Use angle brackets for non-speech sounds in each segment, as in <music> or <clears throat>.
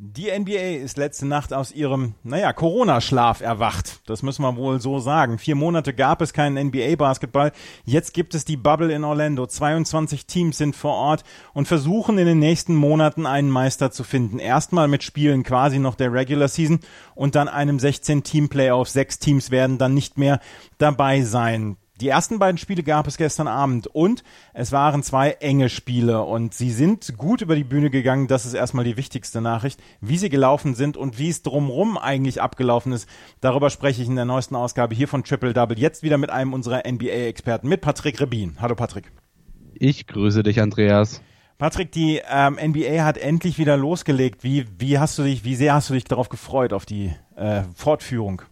Die NBA ist letzte Nacht aus ihrem, naja, Corona-Schlaf erwacht. Das müssen wir wohl so sagen. Vier Monate gab es keinen NBA-Basketball. Jetzt gibt es die Bubble in Orlando. 22 Teams sind vor Ort und versuchen in den nächsten Monaten einen Meister zu finden. Erstmal mit Spielen quasi noch der Regular Season und dann einem 16-Team-Playoff. Sechs Teams werden dann nicht mehr dabei sein. Die ersten beiden Spiele gab es gestern Abend und es waren zwei enge Spiele und sie sind gut über die Bühne gegangen. Das ist erstmal die wichtigste Nachricht. Wie sie gelaufen sind und wie es drumrum eigentlich abgelaufen ist, darüber spreche ich in der neuesten Ausgabe hier von Triple Double. Jetzt wieder mit einem unserer NBA-Experten, mit Patrick Rebin. Hallo Patrick. Ich grüße dich, Andreas. Patrick, die ähm, NBA hat endlich wieder losgelegt. Wie, wie hast du dich, wie sehr hast du dich darauf gefreut, auf die äh, Fortführung?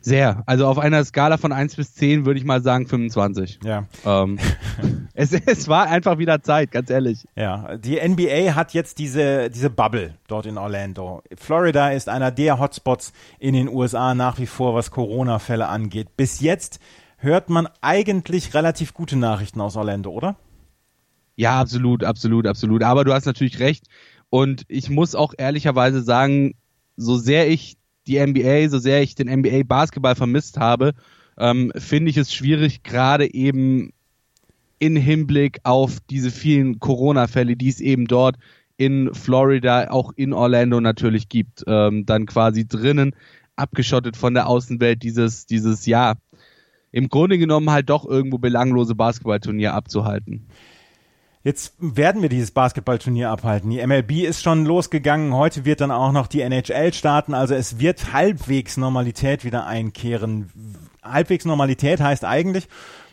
Sehr. Also auf einer Skala von 1 bis 10 würde ich mal sagen 25. Ja. Ähm, <laughs> es, es war einfach wieder Zeit, ganz ehrlich. Ja, die NBA hat jetzt diese, diese Bubble dort in Orlando. Florida ist einer der Hotspots in den USA nach wie vor, was Corona-Fälle angeht. Bis jetzt hört man eigentlich relativ gute Nachrichten aus Orlando, oder? Ja, absolut, absolut, absolut. Aber du hast natürlich recht. Und ich muss auch ehrlicherweise sagen, so sehr ich die NBA, so sehr ich den NBA Basketball vermisst habe, ähm, finde ich es schwierig, gerade eben in Hinblick auf diese vielen Corona-Fälle, die es eben dort in Florida, auch in Orlando natürlich gibt, ähm, dann quasi drinnen abgeschottet von der Außenwelt dieses, dieses Jahr. Im Grunde genommen halt doch irgendwo belanglose Basketballturnier abzuhalten. Jetzt werden wir dieses Basketballturnier abhalten. Die MLB ist schon losgegangen. Heute wird dann auch noch die NHL starten. Also es wird halbwegs Normalität wieder einkehren. Halbwegs Normalität heißt eigentlich,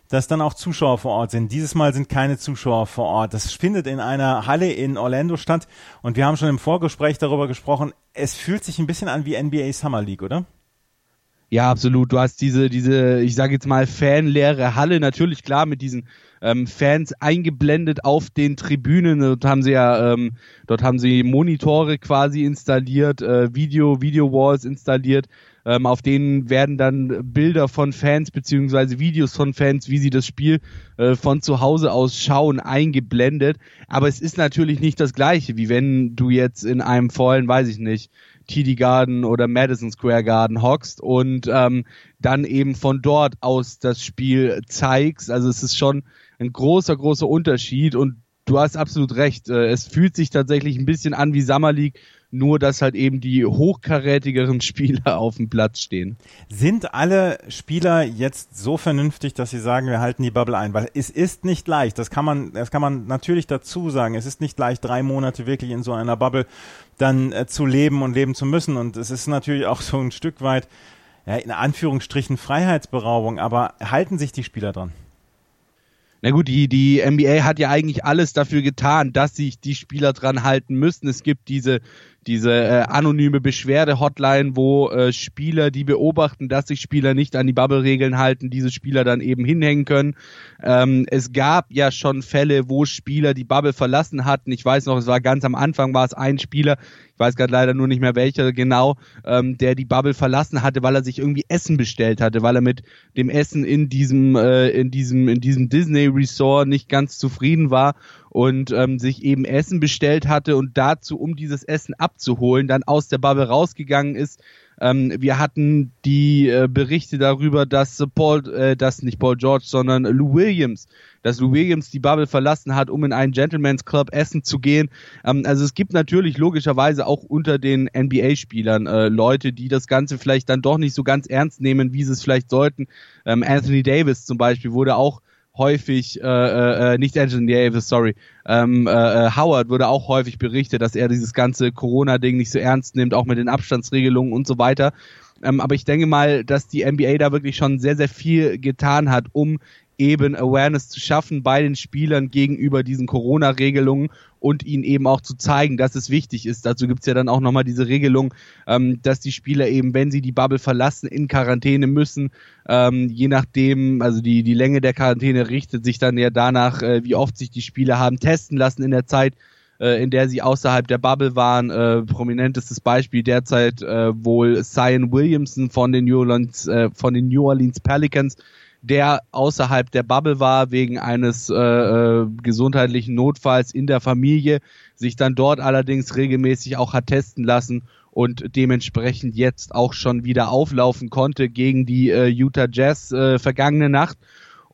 dass dann auch Zuschauer vor Ort sind. Dieses Mal sind keine Zuschauer vor Ort. Das findet in einer Halle in Orlando statt. Und wir haben schon im Vorgespräch darüber gesprochen. Es fühlt sich ein bisschen an wie NBA Summer League, oder? Ja, absolut. Du hast diese, diese, ich sage jetzt mal, fanleere Halle, natürlich klar mit diesen ähm, Fans eingeblendet auf den Tribünen. Dort haben sie ja, ähm, dort haben sie Monitore quasi installiert, äh, Video, Video Walls installiert. Ähm, auf denen werden dann Bilder von Fans beziehungsweise Videos von Fans, wie sie das Spiel äh, von zu Hause aus schauen, eingeblendet. Aber es ist natürlich nicht das gleiche, wie wenn du jetzt in einem vollen, weiß ich nicht, TD Garden oder Madison Square Garden hockst und ähm, dann eben von dort aus das Spiel zeigst. Also es ist schon ein großer, großer Unterschied und du hast absolut recht. Äh, es fühlt sich tatsächlich ein bisschen an wie Summer League, nur dass halt eben die hochkarätigeren <laughs> Spieler auf dem Platz stehen. Sind alle Spieler jetzt so vernünftig, dass sie sagen, wir halten die Bubble ein? Weil es ist nicht leicht, das kann man, das kann man natürlich dazu sagen, es ist nicht leicht, drei Monate wirklich in so einer Bubble dann äh, zu leben und leben zu müssen. Und es ist natürlich auch so ein Stück weit, ja, in Anführungsstrichen Freiheitsberaubung, aber halten sich die Spieler dran? Na gut, die, die NBA hat ja eigentlich alles dafür getan, dass sich die Spieler dran halten müssen. Es gibt diese diese äh, anonyme Beschwerde-Hotline, wo äh, Spieler, die beobachten, dass sich Spieler nicht an die Bubble-Regeln halten, diese Spieler dann eben hinhängen können. Ähm, es gab ja schon Fälle, wo Spieler die Bubble verlassen hatten. Ich weiß noch, es war ganz am Anfang, war es ein Spieler, ich weiß gerade leider nur nicht mehr welcher genau, ähm, der die Bubble verlassen hatte, weil er sich irgendwie Essen bestellt hatte, weil er mit dem Essen in diesem, äh, in diesem, in diesem Disney Resort nicht ganz zufrieden war und ähm, sich eben Essen bestellt hatte und dazu, um dieses Essen abzuholen, dann aus der Bubble rausgegangen ist. Ähm, wir hatten die äh, Berichte darüber, dass Paul, äh, dass nicht Paul George, sondern Lou Williams, dass Lou Williams die Bubble verlassen hat, um in einen Gentleman's Club essen zu gehen. Ähm, also es gibt natürlich logischerweise auch unter den NBA-Spielern äh, Leute, die das Ganze vielleicht dann doch nicht so ganz ernst nehmen, wie sie es vielleicht sollten. Ähm, Anthony Davis zum Beispiel wurde auch häufig, äh, äh, äh, nicht Anthony Davis, sorry, ähm, äh, äh, Howard wurde auch häufig berichtet, dass er dieses ganze Corona-Ding nicht so ernst nimmt, auch mit den Abstandsregelungen und so weiter. Ähm, aber ich denke mal, dass die NBA da wirklich schon sehr, sehr viel getan hat, um eben Awareness zu schaffen bei den Spielern gegenüber diesen Corona-Regelungen und ihnen eben auch zu zeigen, dass es wichtig ist. Dazu gibt's ja dann auch nochmal diese Regelung, ähm, dass die Spieler eben, wenn sie die Bubble verlassen, in Quarantäne müssen. Ähm, je nachdem, also die, die Länge der Quarantäne richtet sich dann ja danach, äh, wie oft sich die Spieler haben testen lassen in der Zeit, äh, in der sie außerhalb der Bubble waren. Äh, prominentestes Beispiel derzeit äh, wohl Zion Williamson von den New Orleans, äh, von den New Orleans Pelicans, der außerhalb der Bubble war wegen eines äh, äh, gesundheitlichen Notfalls in der Familie, sich dann dort allerdings regelmäßig auch hat testen lassen und dementsprechend jetzt auch schon wieder auflaufen konnte gegen die äh, Utah Jazz äh, vergangene Nacht.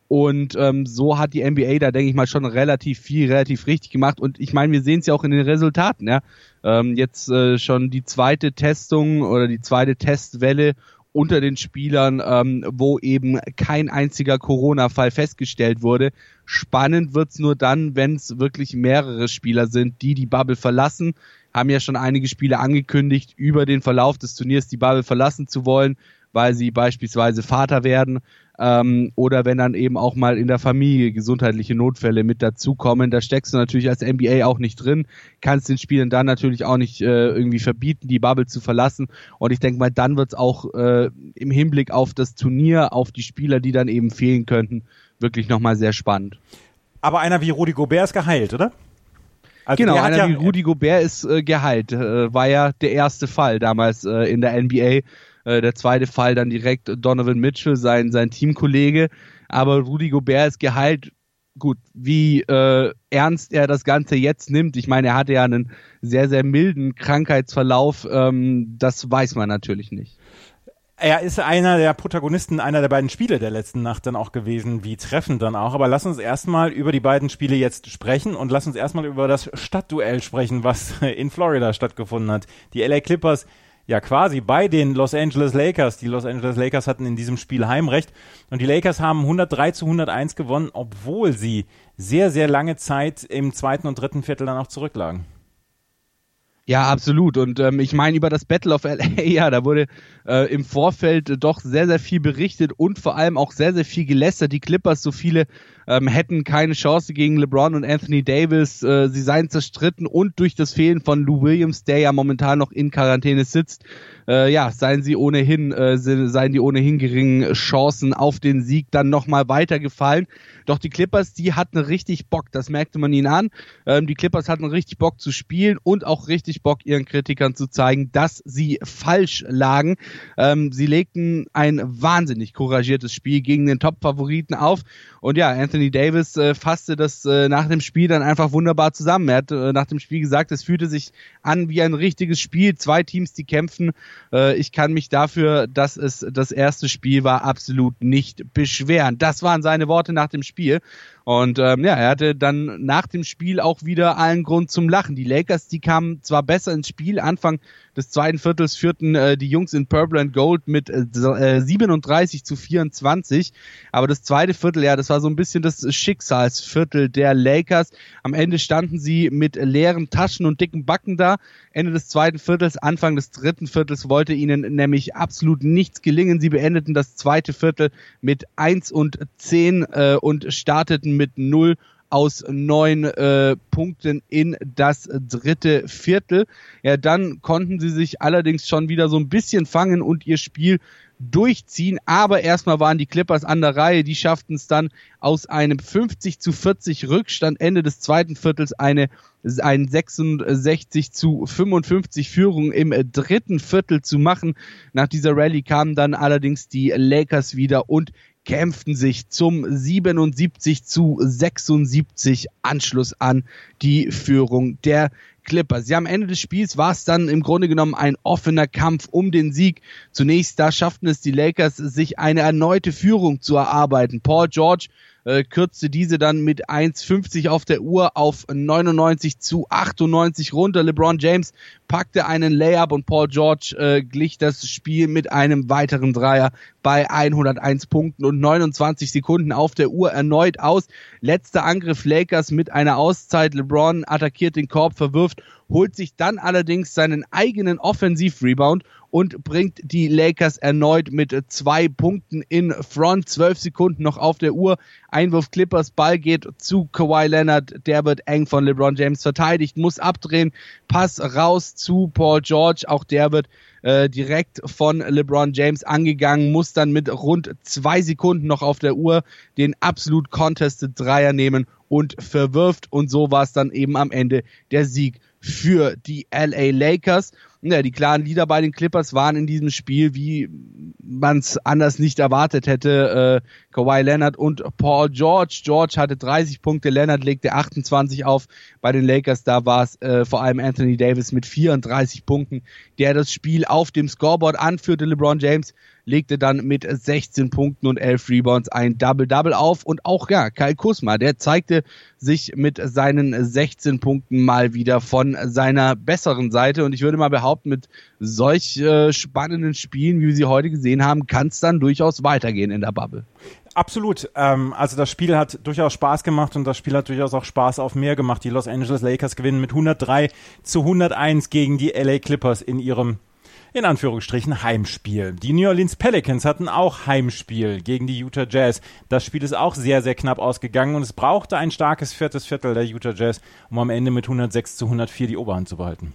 Und ähm, so hat die NBA da, denke ich mal, schon relativ viel, relativ richtig gemacht. Und ich meine, wir sehen es ja auch in den Resultaten. Ja? Ähm, jetzt äh, schon die zweite Testung oder die zweite Testwelle unter den Spielern, ähm, wo eben kein einziger Corona-Fall festgestellt wurde. Spannend wird's nur dann, wenn es wirklich mehrere Spieler sind, die die Bubble verlassen. Haben ja schon einige Spieler angekündigt, über den Verlauf des Turniers die Bubble verlassen zu wollen, weil sie beispielsweise Vater werden ähm, oder wenn dann eben auch mal in der Familie gesundheitliche Notfälle mit dazukommen. Da steckst du natürlich als NBA auch nicht drin, kannst den Spielern dann natürlich auch nicht äh, irgendwie verbieten, die Bubble zu verlassen. Und ich denke mal, dann wird's auch äh, im Hinblick auf das Turnier, auf die Spieler, die dann eben fehlen könnten, wirklich nochmal sehr spannend. Aber einer wie Rudi Gobert ist geheilt, oder? Also genau, einer ja, wie Rudi Gobert ist äh, geheilt. Äh, war ja der erste Fall damals äh, in der NBA äh, der zweite Fall dann direkt Donovan Mitchell, sein, sein Teamkollege. Aber Rudy Gobert ist geheilt. Gut, wie äh, ernst er das Ganze jetzt nimmt, ich meine, er hatte ja einen sehr, sehr milden Krankheitsverlauf, ähm, das weiß man natürlich nicht. Er ist einer der Protagonisten einer der beiden Spiele der letzten Nacht dann auch gewesen, wie treffend dann auch. Aber lass uns erstmal über die beiden Spiele jetzt sprechen und lass uns erstmal über das Stadtduell sprechen, was in Florida stattgefunden hat. Die LA Clippers ja quasi bei den Los Angeles Lakers. Die Los Angeles Lakers hatten in diesem Spiel Heimrecht und die Lakers haben 103 zu 101 gewonnen, obwohl sie sehr, sehr lange Zeit im zweiten und dritten Viertel dann auch zurücklagen. Ja, absolut. Und ähm, ich meine, über das Battle of LA, <laughs> ja, da wurde äh, im Vorfeld doch sehr, sehr viel berichtet und vor allem auch sehr, sehr viel gelästert. Die Clippers, so viele ähm, hätten keine Chance gegen LeBron und Anthony Davis. Äh, sie seien zerstritten und durch das Fehlen von Lou Williams, der ja momentan noch in Quarantäne sitzt, äh, ja, seien sie ohnehin, äh, seien die ohnehin geringen Chancen auf den Sieg dann nochmal weitergefallen. Doch die Clippers, die hatten richtig Bock, das merkte man ihnen an. Ähm, die Clippers hatten richtig Bock zu spielen und auch richtig Bock ihren Kritikern zu zeigen, dass sie falsch lagen. Ähm, sie legten ein wahnsinnig couragiertes Spiel gegen den Top-Favoriten auf. Und ja, Anthony Davis äh, fasste das äh, nach dem Spiel dann einfach wunderbar zusammen. Er hat äh, nach dem Spiel gesagt, es fühlte sich an wie ein richtiges Spiel. Zwei Teams, die kämpfen äh, ich kann mich dafür, dass es das erste Spiel war, absolut nicht beschweren. Das waren seine Worte nach dem Spiel. Und ähm, ja, er hatte dann nach dem Spiel auch wieder allen Grund zum Lachen. Die Lakers, die kamen zwar besser ins Spiel, Anfang des zweiten Viertels führten äh, die Jungs in Purple and Gold mit äh, 37 zu 24, aber das zweite Viertel, ja, das war so ein bisschen das Schicksalsviertel der Lakers. Am Ende standen sie mit leeren Taschen und dicken Backen da. Ende des zweiten Viertels, Anfang des dritten Viertels wollte ihnen nämlich absolut nichts gelingen. Sie beendeten das zweite Viertel mit 1 und 10 äh, und starteten mit null aus neun äh, Punkten in das dritte Viertel. Ja, dann konnten sie sich allerdings schon wieder so ein bisschen fangen und ihr Spiel durchziehen. Aber erstmal waren die Clippers an der Reihe. Die schafften es dann aus einem 50 zu 40 Rückstand Ende des zweiten Viertels eine ein 66 zu 55 Führung im dritten Viertel zu machen. Nach dieser Rallye kamen dann allerdings die Lakers wieder und kämpften sich zum 77 zu 76 Anschluss an die Führung der Clippers. Ja, am Ende des Spiels war es dann im Grunde genommen ein offener Kampf um den Sieg. Zunächst da schafften es die Lakers, sich eine erneute Führung zu erarbeiten. Paul George äh, kürzte diese dann mit 1,50 auf der Uhr auf 99 zu 98 runter. LeBron James packte einen Layup und Paul George äh, glich das Spiel mit einem weiteren Dreier bei 101 Punkten und 29 Sekunden auf der Uhr erneut aus. Letzter Angriff Lakers mit einer Auszeit. LeBron attackiert den Korb, verwirft, holt sich dann allerdings seinen eigenen Offensiv-Rebound und bringt die Lakers erneut mit zwei Punkten in Front. Zwölf Sekunden noch auf der Uhr. Einwurf Clippers, Ball geht zu Kawhi Leonard, der wird eng von LeBron James verteidigt, muss abdrehen, Pass raus zu Paul George, auch der wird äh, direkt von LeBron James angegangen, muss dann mit rund zwei Sekunden noch auf der Uhr den absolut contested Dreier nehmen und verwirft und so war es dann eben am Ende der Sieg für die LA Lakers. Ja, die klaren Lieder bei den Clippers waren in diesem Spiel, wie man es anders nicht erwartet hätte. Äh, Kawhi Leonard und Paul George. George hatte 30 Punkte, Leonard legte 28 auf. Bei den Lakers, da war es äh, vor allem Anthony Davis mit 34 Punkten, der das Spiel auf dem Scoreboard anführte. LeBron James legte dann mit 16 Punkten und 11 Rebounds ein Double-Double auf. Und auch, ja, Kyle Kusma, der zeigte sich mit seinen 16 Punkten mal wieder von seiner besseren Seite. Und ich würde mal behaupten, mit solch äh, spannenden Spielen, wie wir sie heute gesehen haben, kann es dann durchaus weitergehen in der Bubble. Absolut. Ähm, also das Spiel hat durchaus Spaß gemacht und das Spiel hat durchaus auch Spaß auf mehr gemacht. Die Los Angeles Lakers gewinnen mit 103 zu 101 gegen die LA Clippers in ihrem in Anführungsstrichen Heimspiel. Die New Orleans Pelicans hatten auch Heimspiel gegen die Utah Jazz. Das Spiel ist auch sehr, sehr knapp ausgegangen und es brauchte ein starkes viertes Viertel der Utah Jazz, um am Ende mit 106 zu 104 die Oberhand zu behalten.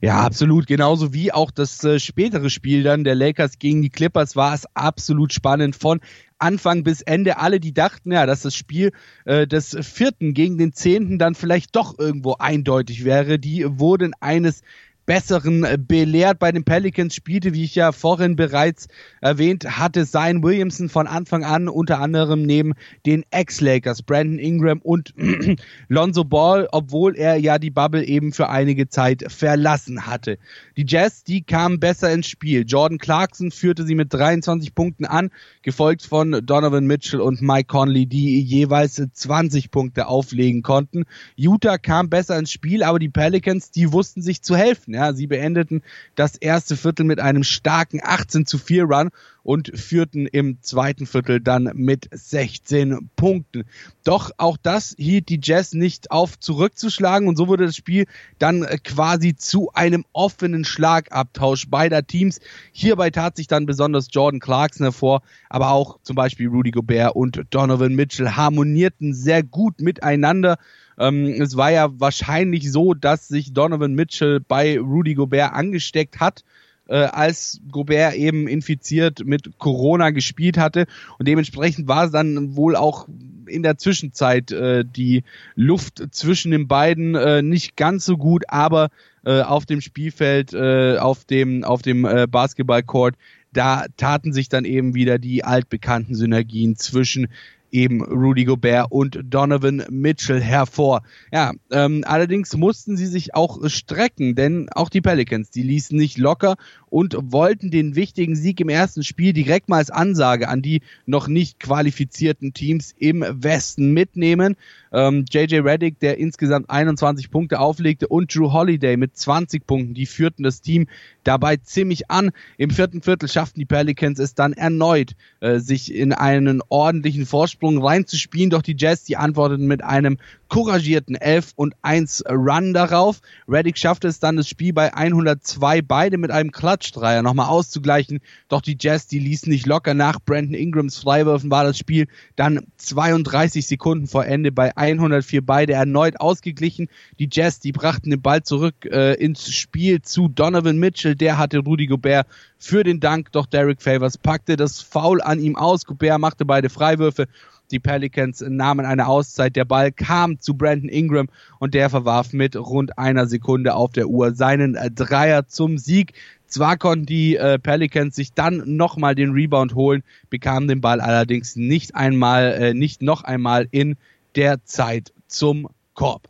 Ja, absolut. Genauso wie auch das äh, spätere Spiel dann der Lakers gegen die Clippers war es absolut spannend von Anfang bis Ende. Alle, die dachten, ja, dass das Spiel äh, des vierten gegen den zehnten dann vielleicht doch irgendwo eindeutig wäre, die wurden eines Besseren belehrt. Bei den Pelicans spielte, wie ich ja vorhin bereits erwähnt hatte, Zion Williamson von Anfang an unter anderem neben den Ex-Lakers, Brandon Ingram und <clears throat> Lonzo Ball, obwohl er ja die Bubble eben für einige Zeit verlassen hatte. Die Jazz, die kamen besser ins Spiel. Jordan Clarkson führte sie mit 23 Punkten an, gefolgt von Donovan Mitchell und Mike Conley, die jeweils 20 Punkte auflegen konnten. Utah kam besser ins Spiel, aber die Pelicans, die wussten sich zu helfen. Ja, sie beendeten das erste Viertel mit einem starken 18 zu 4 Run und führten im zweiten Viertel dann mit 16 Punkten. Doch auch das hielt die Jazz nicht auf zurückzuschlagen und so wurde das Spiel dann quasi zu einem offenen Schlagabtausch beider Teams. Hierbei tat sich dann besonders Jordan Clarkson hervor, aber auch zum Beispiel Rudy Gobert und Donovan Mitchell harmonierten sehr gut miteinander. Ähm, es war ja wahrscheinlich so, dass sich Donovan Mitchell bei Rudy Gobert angesteckt hat äh, als Gobert eben infiziert mit Corona gespielt hatte. Und dementsprechend war es dann wohl auch in der Zwischenzeit äh, die Luft zwischen den beiden äh, nicht ganz so gut, aber äh, auf dem Spielfeld, äh, auf dem, auf dem äh, Basketballcourt, da taten sich dann eben wieder die altbekannten Synergien zwischen eben Rudy Gobert und Donovan Mitchell hervor. Ja, ähm, allerdings mussten sie sich auch strecken, denn auch die Pelicans, die ließen nicht locker und wollten den wichtigen Sieg im ersten Spiel direkt mal als Ansage an die noch nicht qualifizierten Teams im Westen mitnehmen. Ähm, JJ Reddick, der insgesamt 21 Punkte auflegte und Drew Holiday mit 20 Punkten, die führten das Team dabei ziemlich an. Im vierten Viertel schafften die Pelicans es dann erneut, äh, sich in einen ordentlichen Vorsprung reinzuspielen, doch die Jazz, die antworteten mit einem couragierten 11 und 1 Run darauf. Reddick schaffte es dann, das Spiel bei 102 beide mit einem Klatschdreier nochmal auszugleichen. Doch die Jazz, die ließen nicht locker. Nach Brandon Ingrams Freiwürfen war das Spiel dann 32 Sekunden vor Ende bei 104 beide erneut ausgeglichen. Die Jazz, die brachten den Ball zurück äh, ins Spiel zu Donovan Mitchell. Der hatte Rudy Gobert für den Dank, doch Derek Favors packte das Foul an ihm aus. Gobert machte beide Freiwürfe die Pelicans nahmen eine Auszeit. Der Ball kam zu Brandon Ingram und der verwarf mit rund einer Sekunde auf der Uhr seinen äh, Dreier zum Sieg. Zwar konnten die äh, Pelicans sich dann nochmal den Rebound holen, bekamen den Ball allerdings nicht einmal, äh, nicht noch einmal in der Zeit zum Korb.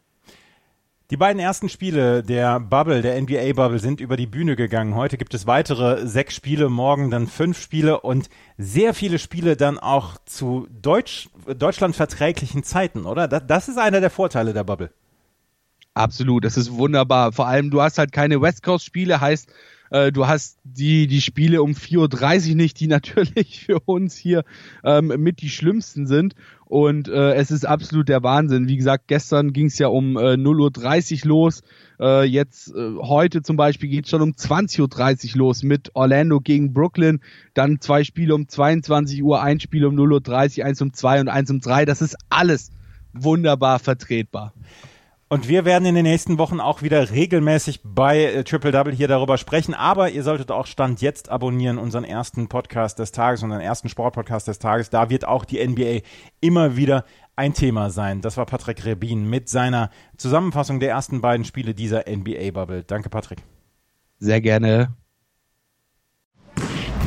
Die beiden ersten Spiele der Bubble, der NBA Bubble, sind über die Bühne gegangen. Heute gibt es weitere sechs Spiele, morgen dann fünf Spiele und sehr viele Spiele dann auch zu Deutsch, Deutschland verträglichen Zeiten, oder? Das, das ist einer der Vorteile der Bubble. Absolut, das ist wunderbar. Vor allem, du hast halt keine West Coast Spiele, heißt, äh, du hast die, die Spiele um 4.30 Uhr nicht, die <laughs> natürlich für uns hier ähm, mit die schlimmsten sind. Und äh, es ist absolut der Wahnsinn. Wie gesagt, gestern ging es ja um äh, 0.30 Uhr los. Äh, jetzt äh, heute zum Beispiel geht schon um 20.30 Uhr los mit Orlando gegen Brooklyn. Dann zwei Spiele um 22 Uhr, ein Spiel um 0.30 Uhr, eins um zwei und eins um drei. Das ist alles wunderbar vertretbar. Und wir werden in den nächsten Wochen auch wieder regelmäßig bei äh, Triple Double hier darüber sprechen. Aber ihr solltet auch Stand jetzt abonnieren, unseren ersten Podcast des Tages, unseren ersten Sportpodcast des Tages. Da wird auch die NBA immer wieder ein Thema sein. Das war Patrick Rebin mit seiner Zusammenfassung der ersten beiden Spiele dieser NBA-Bubble. Danke, Patrick. Sehr gerne.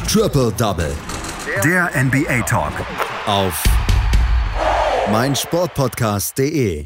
Triple Double Der NBA Talk. auf meinsportpodcast.de.